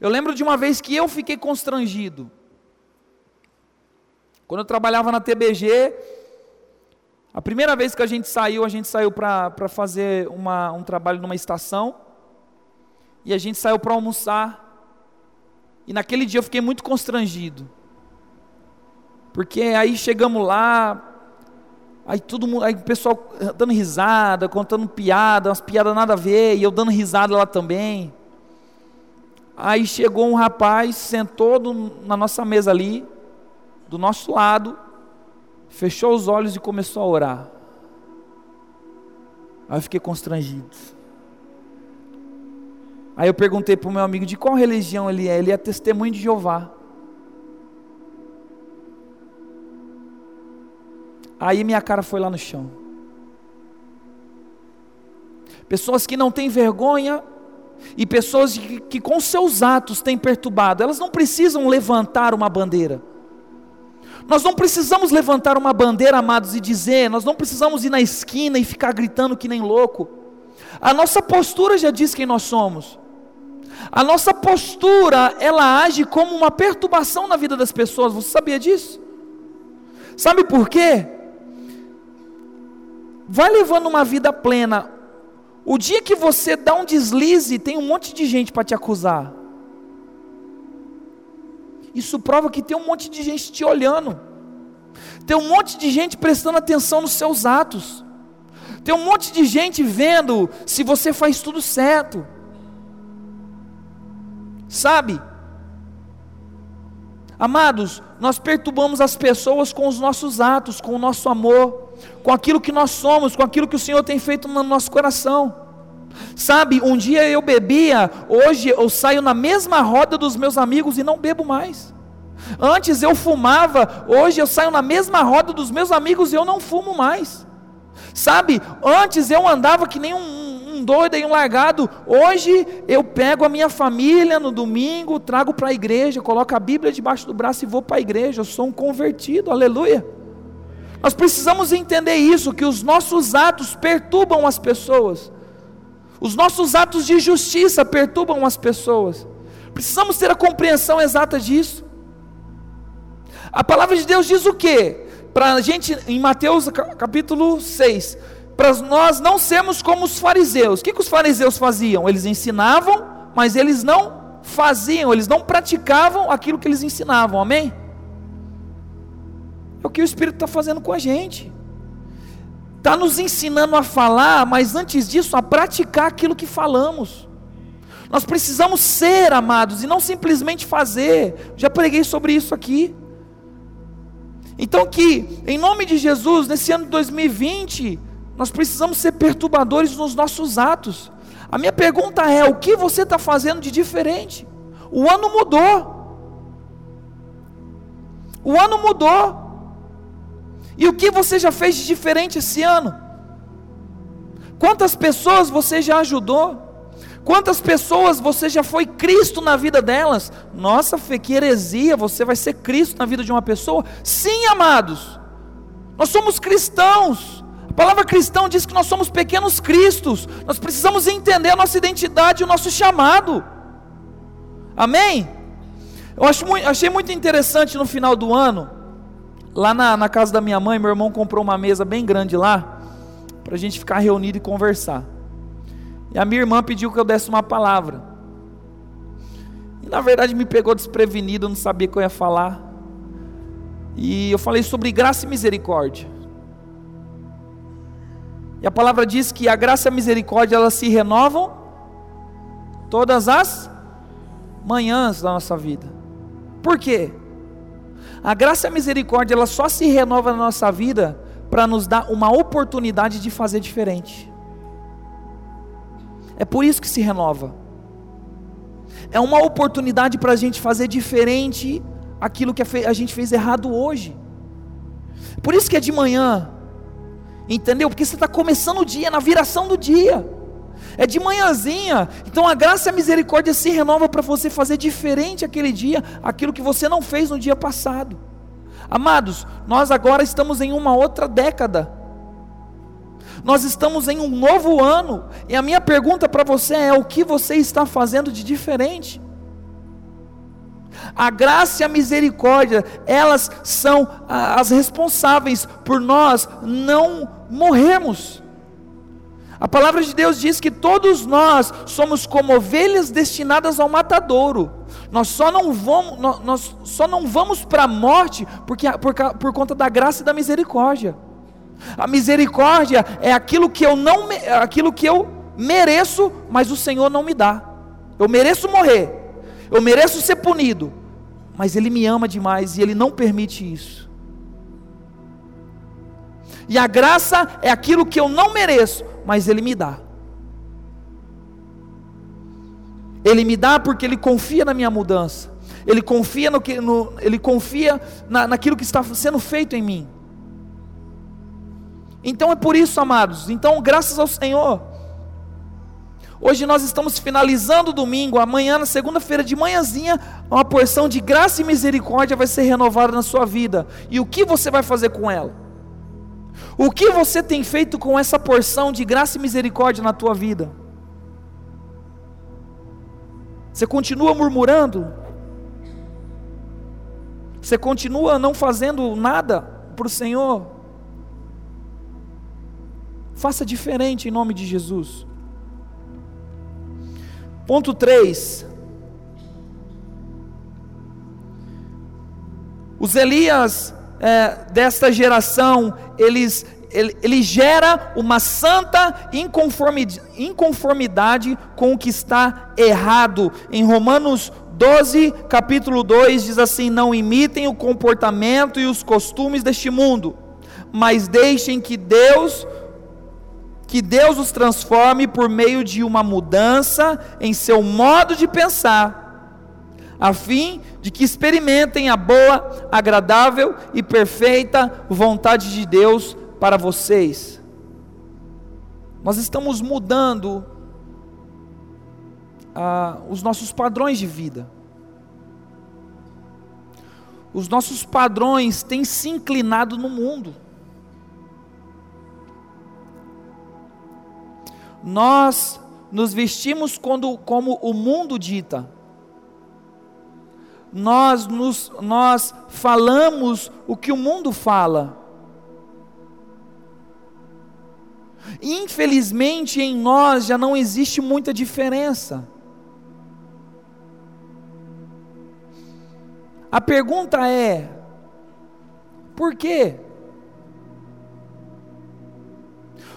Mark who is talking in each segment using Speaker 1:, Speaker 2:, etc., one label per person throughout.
Speaker 1: Eu lembro de uma vez que eu fiquei constrangido. Quando eu trabalhava na TBG, a primeira vez que a gente saiu, a gente saiu para fazer uma, um trabalho numa estação. E a gente saiu para almoçar. E naquele dia eu fiquei muito constrangido. Porque aí chegamos lá, aí todo mundo, aí o pessoal dando risada, contando piada, umas piadas nada a ver, e eu dando risada lá também. Aí chegou um rapaz, sentou do, na nossa mesa ali, do nosso lado, fechou os olhos e começou a orar. Aí eu fiquei constrangido. Aí eu perguntei para o meu amigo de qual religião ele é. Ele é testemunho de Jeová. Aí minha cara foi lá no chão. Pessoas que não têm vergonha e pessoas que, que com seus atos têm perturbado, elas não precisam levantar uma bandeira. Nós não precisamos levantar uma bandeira, amados, e dizer, nós não precisamos ir na esquina e ficar gritando que nem louco. A nossa postura já diz quem nós somos. A nossa postura, ela age como uma perturbação na vida das pessoas. Você sabia disso? Sabe por quê? vai levando uma vida plena. O dia que você dá um deslize, tem um monte de gente para te acusar. Isso prova que tem um monte de gente te olhando. Tem um monte de gente prestando atenção nos seus atos. Tem um monte de gente vendo se você faz tudo certo. Sabe? Amados, nós perturbamos as pessoas com os nossos atos, com o nosso amor, com aquilo que nós somos, com aquilo que o Senhor tem feito no nosso coração. Sabe, um dia eu bebia, hoje eu saio na mesma roda dos meus amigos e não bebo mais. Antes eu fumava, hoje eu saio na mesma roda dos meus amigos e eu não fumo mais. Sabe, antes eu andava que nem um, um doido e um largado. Hoje eu pego a minha família no domingo, trago para a igreja, coloco a Bíblia debaixo do braço e vou para a igreja. Eu sou um convertido, aleluia. Nós precisamos entender isso, que os nossos atos perturbam as pessoas. Os nossos atos de justiça perturbam as pessoas. Precisamos ter a compreensão exata disso. A palavra de Deus diz o que? Para a gente, em Mateus capítulo 6, para nós não sermos como os fariseus. O que, que os fariseus faziam? Eles ensinavam, mas eles não faziam, eles não praticavam aquilo que eles ensinavam, amém? É o que o Espírito está fazendo com a gente. Está nos ensinando a falar, mas antes disso, a praticar aquilo que falamos. Nós precisamos ser amados e não simplesmente fazer. Já preguei sobre isso aqui. Então, que em nome de Jesus, nesse ano de 2020, nós precisamos ser perturbadores nos nossos atos. A minha pergunta é: o que você está fazendo de diferente? O ano mudou. O ano mudou. E o que você já fez de diferente esse ano? Quantas pessoas você já ajudou? Quantas pessoas você já foi Cristo na vida delas? Nossa, Fê, que heresia, você vai ser Cristo na vida de uma pessoa? Sim, amados. Nós somos cristãos. A palavra cristão diz que nós somos pequenos cristos. Nós precisamos entender a nossa identidade e o nosso chamado. Amém? Eu acho achei muito interessante no final do ano, lá na, na casa da minha mãe, meu irmão comprou uma mesa bem grande lá, para a gente ficar reunido e conversar. E a minha irmã pediu que eu desse uma palavra. E na verdade me pegou desprevenido, eu não sabia o que eu ia falar. E eu falei sobre graça e misericórdia. E a palavra diz que a graça e a misericórdia elas se renovam todas as manhãs da nossa vida. Por quê? A graça e a misericórdia ela só se renova na nossa vida para nos dar uma oportunidade de fazer diferente. É por isso que se renova. É uma oportunidade para a gente fazer diferente aquilo que a gente fez errado hoje. Por isso que é de manhã, Entendeu? Porque você está começando o dia, na viração do dia. É de manhãzinha. Então a graça e a misericórdia se renova para você fazer diferente aquele dia, aquilo que você não fez no dia passado. Amados, nós agora estamos em uma outra década. Nós estamos em um novo ano. E a minha pergunta para você é: o que você está fazendo de diferente? A graça e a misericórdia, elas são as responsáveis por nós não morrermos. A palavra de Deus diz que todos nós somos como ovelhas destinadas ao matadouro. Nós só não vamos, nós só não vamos para a morte porque, por, por conta da graça e da misericórdia. A misericórdia é aquilo que eu não aquilo que eu mereço, mas o Senhor não me dá. Eu mereço morrer. Eu mereço ser punido, mas ele me ama demais e ele não permite isso. E a graça é aquilo que eu não mereço, mas ele me dá. Ele me dá porque ele confia na minha mudança. Ele confia no que, no, ele confia na, naquilo que está sendo feito em mim. Então é por isso, amados. Então, graças ao Senhor. Hoje nós estamos finalizando o domingo, amanhã, na segunda-feira de manhãzinha, uma porção de graça e misericórdia vai ser renovada na sua vida. E o que você vai fazer com ela? O que você tem feito com essa porção de graça e misericórdia na tua vida? Você continua murmurando? Você continua não fazendo nada para o Senhor? Faça diferente em nome de Jesus. Ponto 3. Os Elias é, desta geração, eles, ele, ele gera uma santa inconformidade, inconformidade com o que está errado. Em Romanos 12, capítulo 2, diz assim: Não imitem o comportamento e os costumes deste mundo, mas deixem que Deus que Deus os transforme por meio de uma mudança em seu modo de pensar, a fim de que experimentem a boa, agradável e perfeita vontade de Deus para vocês. Nós estamos mudando ah, os nossos padrões de vida. Os nossos padrões têm se inclinado no mundo. nós nos vestimos quando, como o mundo dita. Nós, nos, nós falamos o que o mundo fala. Infelizmente em nós já não existe muita diferença. A pergunta é: por quê?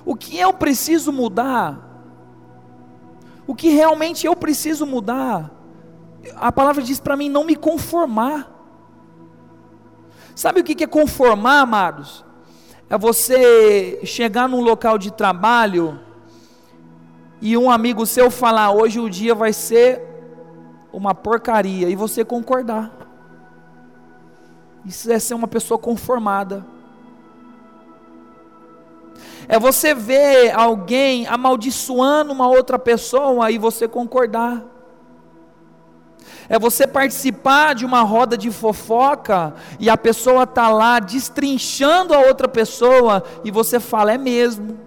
Speaker 1: O que eu preciso mudar? O que realmente eu preciso mudar? A palavra diz para mim não me conformar. Sabe o que é conformar, amados? É você chegar num local de trabalho e um amigo seu falar: hoje o dia vai ser uma porcaria, e você concordar. Isso é ser uma pessoa conformada. É você ver alguém amaldiçoando uma outra pessoa e você concordar. É você participar de uma roda de fofoca e a pessoa está lá destrinchando a outra pessoa e você fala, é mesmo.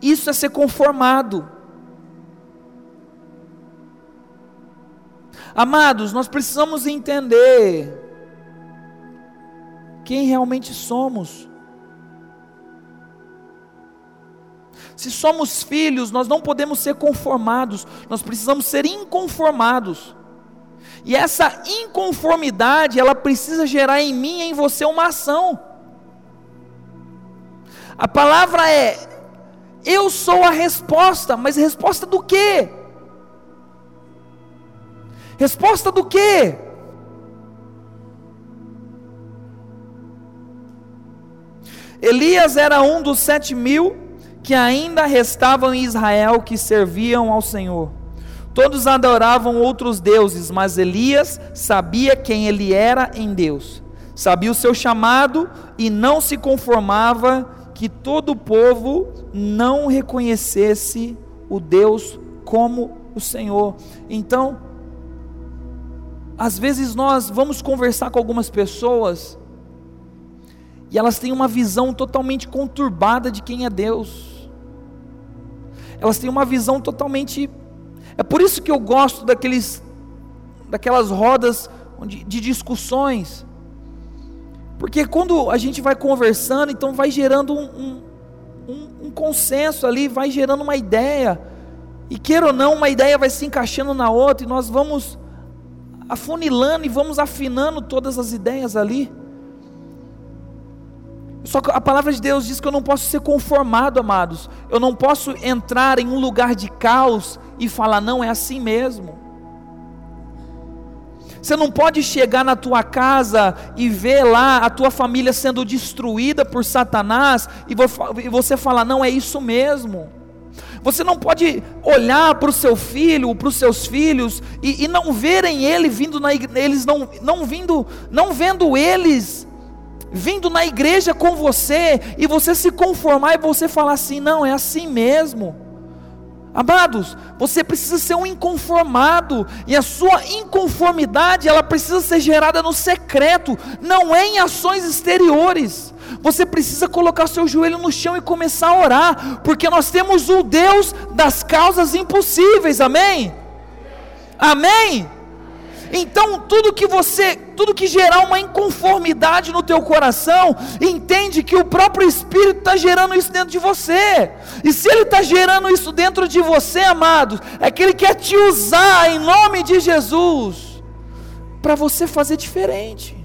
Speaker 1: Isso é ser conformado. Amados, nós precisamos entender quem realmente somos. Se somos filhos, nós não podemos ser conformados, nós precisamos ser inconformados. E essa inconformidade, ela precisa gerar em mim e em você uma ação. A palavra é: eu sou a resposta, mas resposta do quê? Resposta do quê? Elias era um dos sete mil que ainda restavam em Israel que serviam ao Senhor. Todos adoravam outros deuses, mas Elias sabia quem ele era em Deus, sabia o seu chamado e não se conformava que todo o povo não reconhecesse o Deus como o Senhor. Então, às vezes nós vamos conversar com algumas pessoas e elas têm uma visão totalmente conturbada de quem é Deus. Elas têm uma visão totalmente. É por isso que eu gosto daqueles, daquelas rodas de, de discussões. Porque quando a gente vai conversando, então vai gerando um, um, um, consenso ali, vai gerando uma ideia. E queira ou não, uma ideia vai se encaixando na outra, e nós vamos afunilando e vamos afinando todas as ideias ali. Só que a palavra de Deus diz que eu não posso ser conformado, amados. Eu não posso entrar em um lugar de caos e falar, não, é assim mesmo. Você não pode chegar na tua casa e ver lá a tua família sendo destruída por Satanás e você falar, não, é isso mesmo. Você não pode olhar para o seu filho, para os seus filhos e, e, não verem ele vindo na eles não, não vindo, não vendo eles vindo na igreja com você e você se conformar e você falar assim, não, é assim mesmo. Amados, você precisa ser um inconformado, e a sua inconformidade, ela precisa ser gerada no secreto, não é em ações exteriores. Você precisa colocar seu joelho no chão e começar a orar, porque nós temos o Deus das causas impossíveis, amém? Amém? Então, tudo que você, tudo que gerar uma inconformidade no teu coração, entende que o próprio Espírito está gerando isso dentro de você. E se ele está gerando isso dentro de você, amados, é que ele quer te usar em nome de Jesus para você fazer diferente.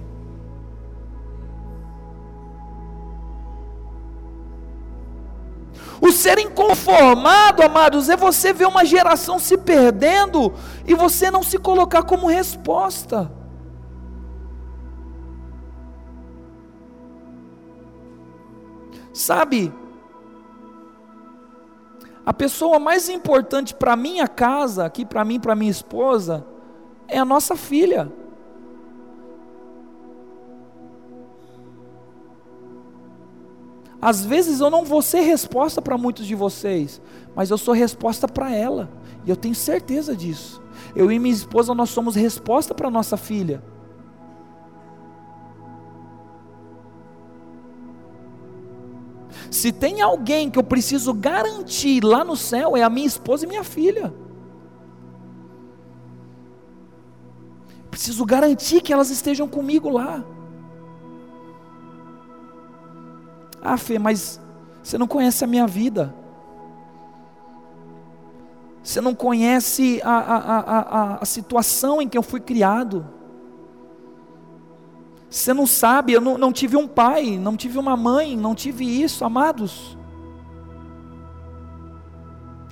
Speaker 1: O ser inconformado, amados, é você ver uma geração se perdendo e você não se colocar como resposta. Sabe, a pessoa mais importante para minha casa, aqui para mim, para minha esposa, é a nossa filha. Às vezes eu não vou ser resposta para muitos de vocês, mas eu sou resposta para ela, e eu tenho certeza disso. Eu e minha esposa nós somos resposta para nossa filha. Se tem alguém que eu preciso garantir lá no céu, é a minha esposa e minha filha. Preciso garantir que elas estejam comigo lá. Ah, Fê, mas você não conhece a minha vida. Você não conhece a, a, a, a, situação em que eu fui criado. Você não sabe, eu não, não tive um pai, não tive uma mãe, não tive isso, amados.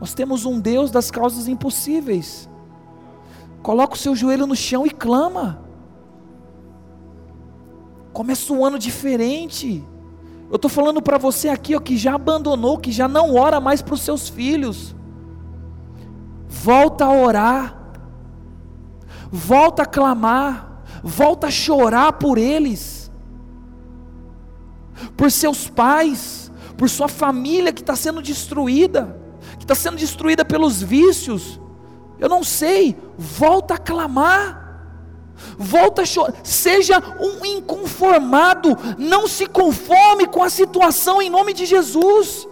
Speaker 1: Nós temos um Deus das causas impossíveis. Coloca o seu joelho no chão e clama. Começa um ano diferente. Eu estou falando para você aqui ó, que já abandonou, que já não ora mais para os seus filhos. Volta a orar, volta a clamar, volta a chorar por eles, por seus pais, por sua família que está sendo destruída, que está sendo destruída pelos vícios. Eu não sei, volta a clamar volta a chorar, seja um inconformado, não se conforme com a situação em nome de Jesus.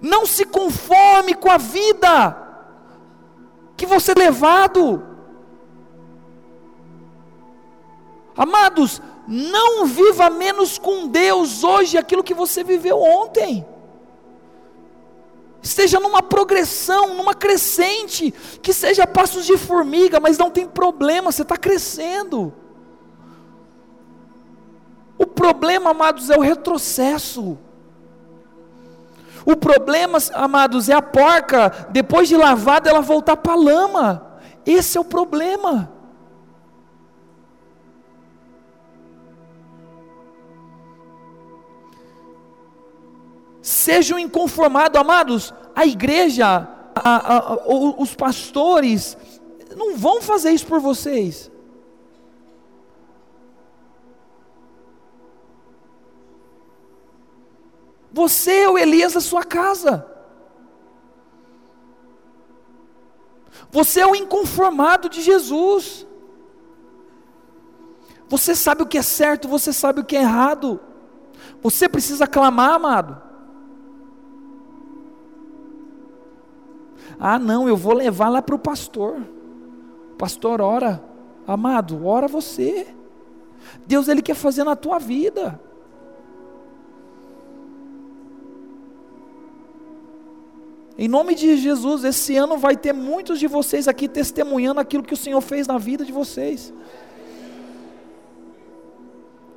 Speaker 1: Não se conforme com a vida que você é levado. Amados, não viva menos com Deus hoje aquilo que você viveu ontem esteja numa progressão, numa crescente, que seja passos de formiga, mas não tem problema, você está crescendo. O problema, amados, é o retrocesso. O problema, amados, é a porca, depois de lavada, ela voltar para a lama. Esse é o problema. Sejam inconformados, amados. A igreja, a, a, os pastores, não vão fazer isso por vocês. Você é o Elias da sua casa. Você é o inconformado de Jesus. Você sabe o que é certo, você sabe o que é errado. Você precisa clamar, amado. Ah, não, eu vou levar lá para o pastor. Pastor, ora. Amado, ora você. Deus ele quer fazer na tua vida. Em nome de Jesus, esse ano vai ter muitos de vocês aqui testemunhando aquilo que o Senhor fez na vida de vocês.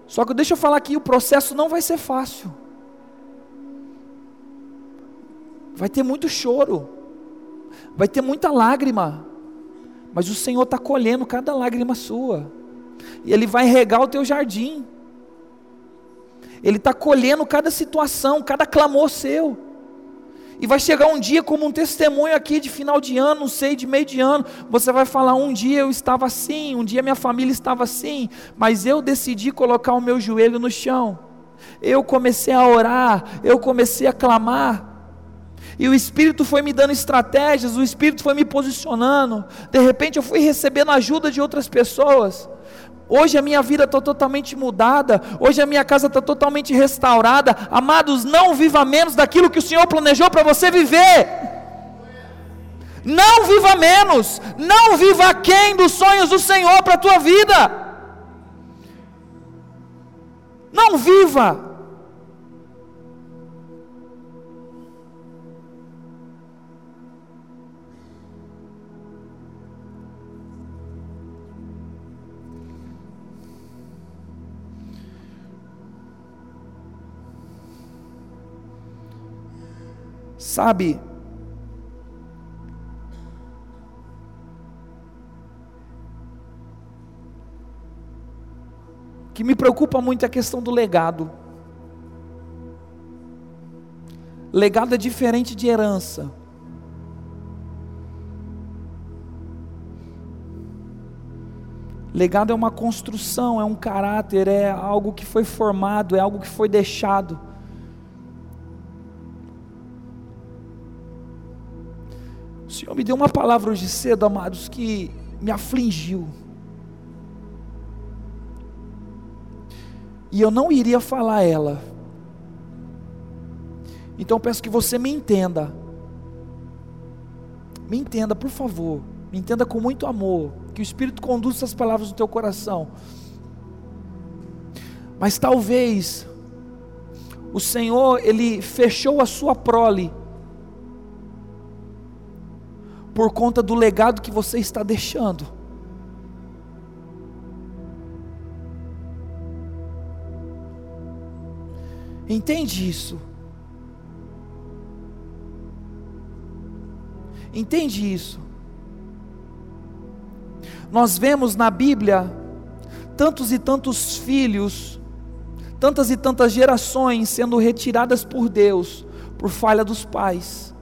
Speaker 1: Só que deixa eu falar aqui, o processo não vai ser fácil. Vai ter muito choro, vai ter muita lágrima, mas o Senhor está colhendo cada lágrima sua, e Ele vai regar o teu jardim, Ele está colhendo cada situação, cada clamor seu. E vai chegar um dia como um testemunho aqui de final de ano, não sei, de meio de ano. Você vai falar: um dia eu estava assim, um dia minha família estava assim, mas eu decidi colocar o meu joelho no chão. Eu comecei a orar, eu comecei a clamar. E o Espírito foi me dando estratégias, o Espírito foi me posicionando. De repente eu fui recebendo ajuda de outras pessoas. Hoje a minha vida está totalmente mudada. Hoje a minha casa está totalmente restaurada. Amados, não viva menos daquilo que o Senhor planejou para você viver. Não viva menos. Não viva aquém dos sonhos do Senhor para a tua vida. Não viva Sabe? Que me preocupa muito é a questão do legado. Legado é diferente de herança. Legado é uma construção, é um caráter, é algo que foi formado, é algo que foi deixado. Senhor me deu uma palavra hoje cedo, amados, que me afligiu. E eu não iria falar ela. Então peço que você me entenda. Me entenda, por favor. Me entenda com muito amor. Que o Espírito conduza essas palavras no teu coração. Mas talvez o Senhor, Ele fechou a sua prole por conta do legado que você está deixando. Entende isso? Entende isso? Nós vemos na Bíblia tantos e tantos filhos, tantas e tantas gerações sendo retiradas por Deus por falha dos pais.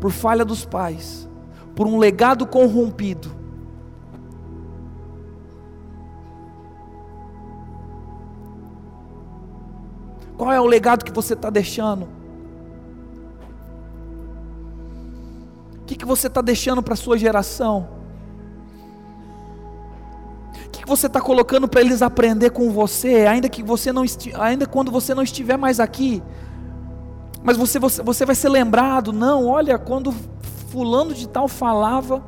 Speaker 1: Por falha dos pais, por um legado corrompido. Qual é o legado que você está deixando? O que, que você está deixando para a sua geração? O que, que você está colocando para eles aprender com você, ainda que você não ainda quando você não estiver mais aqui? Mas você, você, você vai ser lembrado, não, olha, quando fulano de tal falava.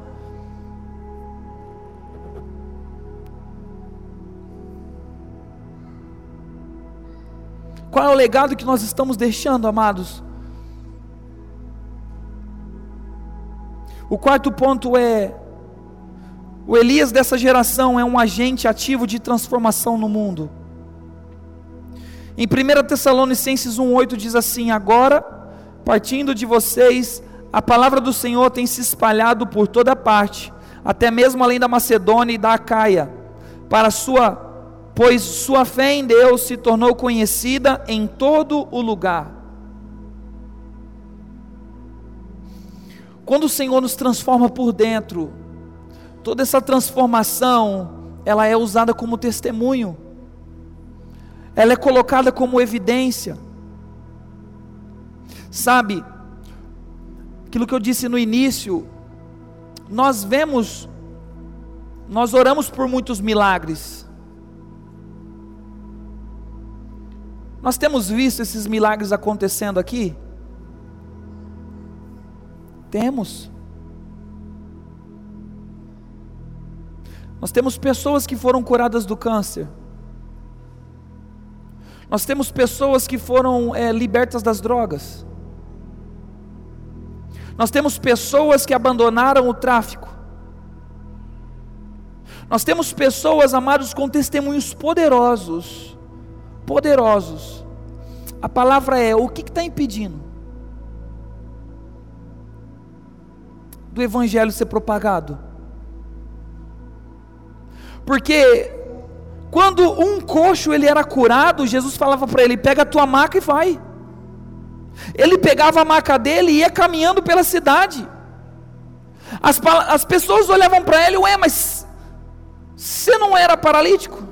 Speaker 1: Qual é o legado que nós estamos deixando, amados? O quarto ponto é: o Elias dessa geração é um agente ativo de transformação no mundo. Em 1 Tessalonicenses 1,8 diz assim: Agora, partindo de vocês, a palavra do Senhor tem se espalhado por toda parte, até mesmo além da Macedônia e da Acaia, para sua, pois sua fé em Deus se tornou conhecida em todo o lugar. Quando o Senhor nos transforma por dentro, toda essa transformação, ela é usada como testemunho ela é colocada como evidência. Sabe, aquilo que eu disse no início, nós vemos, nós oramos por muitos milagres, Nós temos visto esses milagres acontecendo aqui? Temos. Nós temos pessoas que foram curadas do câncer. Nós temos pessoas que foram é, libertas das drogas. Nós temos pessoas que abandonaram o tráfico. Nós temos pessoas, amados, com testemunhos poderosos. Poderosos. A palavra é: o que está impedindo do evangelho ser propagado? Porque quando um coxo ele era curado, Jesus falava para ele: pega a tua maca e vai. Ele pegava a maca dele e ia caminhando pela cidade. As, as pessoas olhavam para ele, ué, mas você não era paralítico?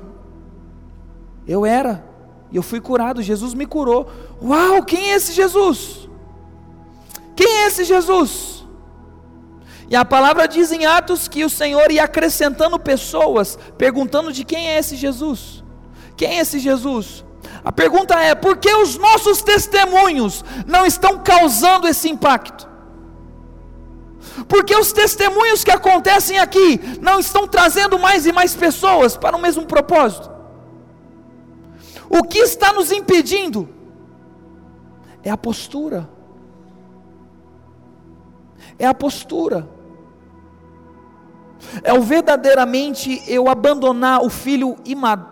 Speaker 1: Eu era, e eu fui curado, Jesus me curou. Uau, quem é esse Jesus? Quem é esse Jesus? E a palavra diz em Atos que o Senhor ia acrescentando pessoas, perguntando de quem é esse Jesus. Quem é esse Jesus? A pergunta é: por que os nossos testemunhos não estão causando esse impacto? Porque os testemunhos que acontecem aqui não estão trazendo mais e mais pessoas para o mesmo propósito? O que está nos impedindo é a postura. É a postura é o verdadeiramente eu abandonar o filho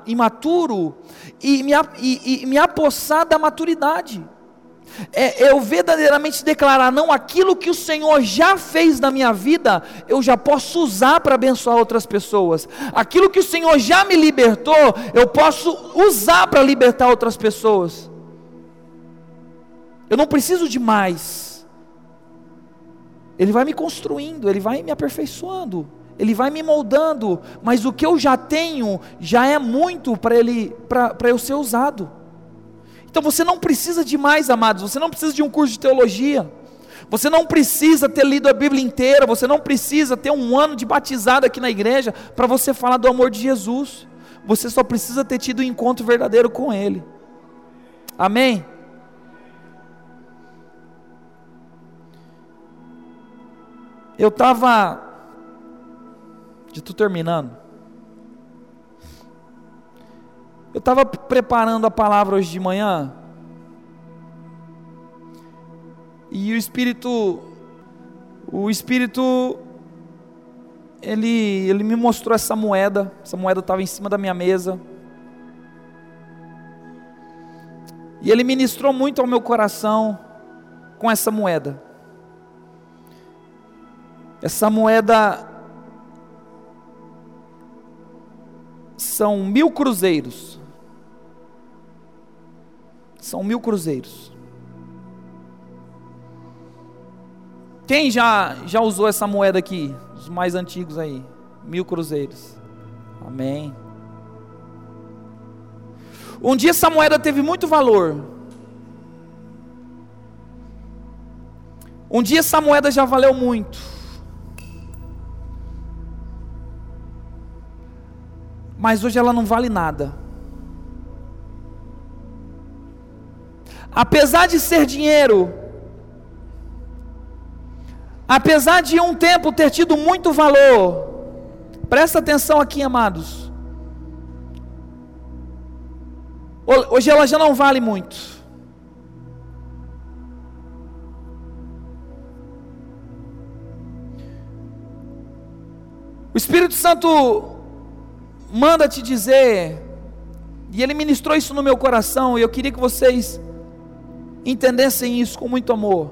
Speaker 1: imaturo e me, e, e me apossar da maturidade. É eu verdadeiramente declarar: não, aquilo que o Senhor já fez na minha vida, eu já posso usar para abençoar outras pessoas. Aquilo que o Senhor já me libertou, eu posso usar para libertar outras pessoas. Eu não preciso de mais. Ele vai me construindo, ele vai me aperfeiçoando. Ele vai me moldando, mas o que eu já tenho já é muito para ele para eu ser usado. Então você não precisa de mais, amados, você não precisa de um curso de teologia. Você não precisa ter lido a Bíblia inteira, você não precisa ter um ano de batizado aqui na igreja para você falar do amor de Jesus. Você só precisa ter tido um encontro verdadeiro com Ele. Amém? Eu estava de tu terminando. Eu estava preparando a palavra hoje de manhã. E o Espírito, o Espírito, ele, ele me mostrou essa moeda. Essa moeda estava em cima da minha mesa. E ele ministrou muito ao meu coração com essa moeda. Essa moeda são mil cruzeiros. São mil cruzeiros. Quem já, já usou essa moeda aqui? Os mais antigos aí. Mil cruzeiros. Amém. Um dia essa moeda teve muito valor. Um dia essa moeda já valeu muito. Mas hoje ela não vale nada. Apesar de ser dinheiro, apesar de um tempo ter tido muito valor, presta atenção aqui, amados. Hoje ela já não vale muito. O Espírito Santo manda te dizer, e ele ministrou isso no meu coração, e eu queria que vocês entendessem isso com muito amor.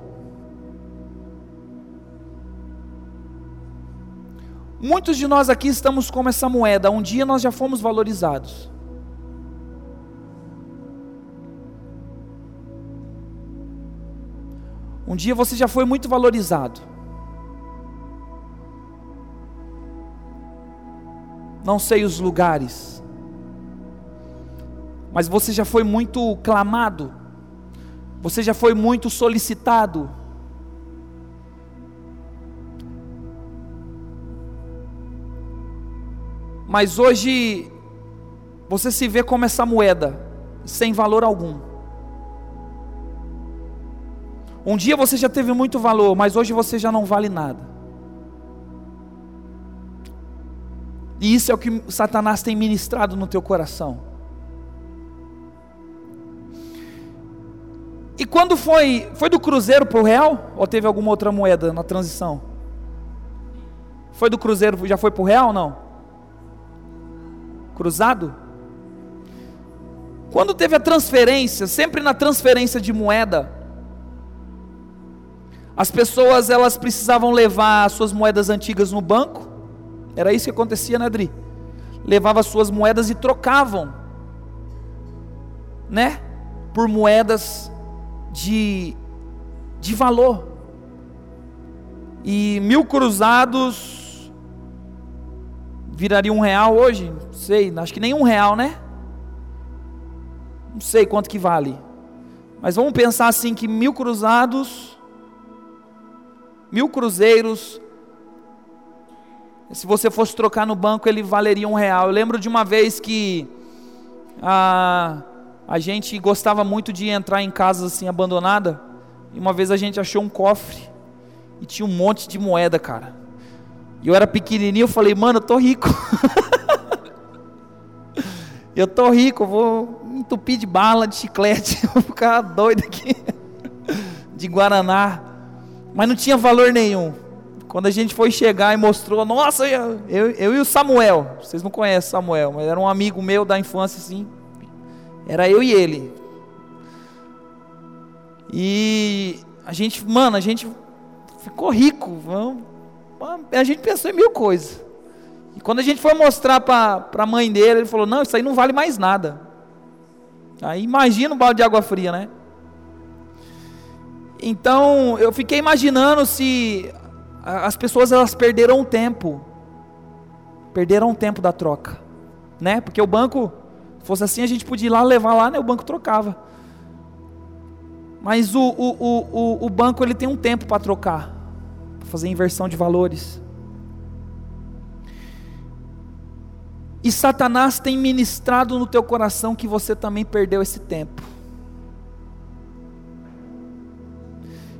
Speaker 1: Muitos de nós aqui estamos como essa moeda, um dia nós já fomos valorizados. Um dia você já foi muito valorizado. não sei os lugares, mas você já foi muito clamado, você já foi muito solicitado. Mas hoje você se vê como essa moeda, sem valor algum. Um dia você já teve muito valor, mas hoje você já não vale nada. E isso é o que Satanás tem ministrado no teu coração. E quando foi, foi do cruzeiro para o real? Ou teve alguma outra moeda na transição? Foi do cruzeiro, já foi para o real ou não? Cruzado? Quando teve a transferência, sempre na transferência de moeda, as pessoas elas precisavam levar suas moedas antigas no banco. Era isso que acontecia, né, Adri? Levava suas moedas e trocavam, né? Por moedas de, de valor. E mil cruzados viraria um real hoje? Não sei, acho que nem um real, né? Não sei quanto que vale. Mas vamos pensar assim que mil cruzados, mil cruzeiros, se você fosse trocar no banco, ele valeria um real. Eu lembro de uma vez que a, a gente gostava muito de entrar em casas assim abandonada. E uma vez a gente achou um cofre e tinha um monte de moeda, cara. E eu era pequenininho, eu falei, mano, eu tô rico. eu tô rico, vou entupir de bala, de chiclete, vou ficar doido aqui, de Guaraná. Mas não tinha valor nenhum. Quando a gente foi chegar e mostrou, nossa, eu, eu, eu e o Samuel, vocês não conhecem Samuel, mas era um amigo meu da infância, assim, era eu e ele. E a gente, mano, a gente ficou rico, a gente pensou em mil coisas. E quando a gente foi mostrar para a mãe dele, ele falou: Não, isso aí não vale mais nada. Aí imagina um balde de água fria, né? Então eu fiquei imaginando se as pessoas elas perderam o tempo, perderam o tempo da troca, né? Porque o banco, se fosse assim, a gente podia ir lá levar lá, né? O banco trocava. Mas o, o, o, o, banco ele tem um tempo para trocar, para fazer inversão de valores. E Satanás tem ministrado no teu coração que você também perdeu esse tempo.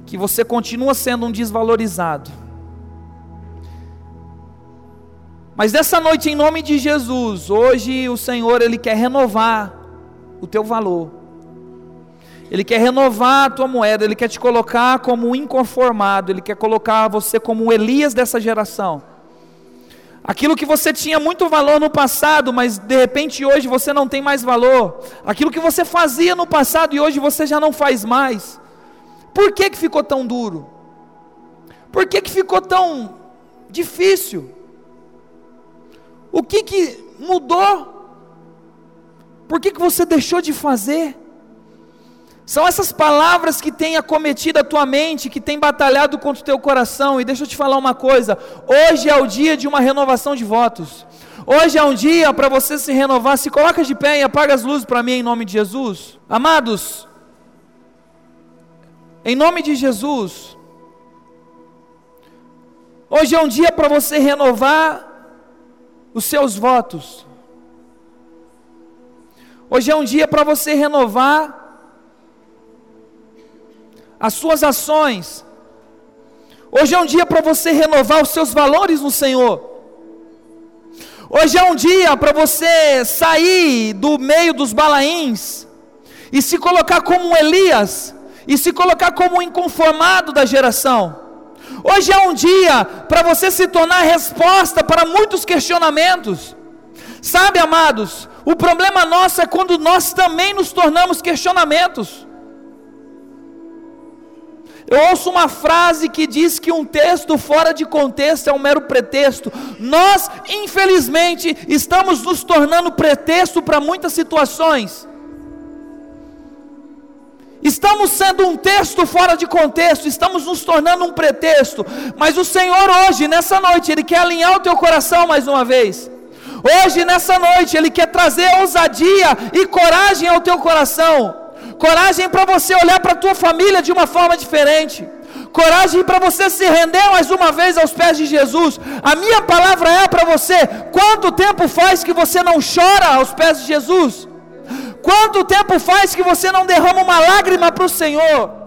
Speaker 1: Que você continua sendo um desvalorizado. Mas nessa noite, em nome de Jesus, hoje o Senhor ele quer renovar o teu valor. Ele quer renovar a tua moeda, ele quer te colocar como um inconformado, ele quer colocar você como o Elias dessa geração Aquilo que você tinha muito valor no passado, mas de repente hoje você não tem mais valor. Aquilo que você fazia no passado e hoje você já não faz mais. Por que, que ficou tão duro? Por que, que ficou tão difícil? O que, que mudou? Por que, que você deixou de fazer? São essas palavras que têm acometido a tua mente, que têm batalhado contra o teu coração. E deixa eu te falar uma coisa: hoje é o dia de uma renovação de votos. Hoje é um dia para você se renovar. Se coloca de pé e apaga as luzes para mim em nome de Jesus. Amados, em nome de Jesus, hoje é um dia para você renovar os seus votos. Hoje é um dia para você renovar as suas ações. Hoje é um dia para você renovar os seus valores no Senhor. Hoje é um dia para você sair do meio dos balaíns e se colocar como um Elias e se colocar como um inconformado da geração. Hoje é um dia para você se tornar resposta para muitos questionamentos. Sabe, amados, o problema nosso é quando nós também nos tornamos questionamentos. Eu ouço uma frase que diz que um texto fora de contexto é um mero pretexto. Nós, infelizmente, estamos nos tornando pretexto para muitas situações. Estamos sendo um texto fora de contexto, estamos nos tornando um pretexto, mas o Senhor hoje, nessa noite, Ele quer alinhar o teu coração mais uma vez. Hoje, nessa noite, Ele quer trazer ousadia e coragem ao teu coração coragem para você olhar para a tua família de uma forma diferente, coragem para você se render mais uma vez aos pés de Jesus. A minha palavra é para você: quanto tempo faz que você não chora aos pés de Jesus? Quanto tempo faz que você não derrama uma lágrima para o Senhor?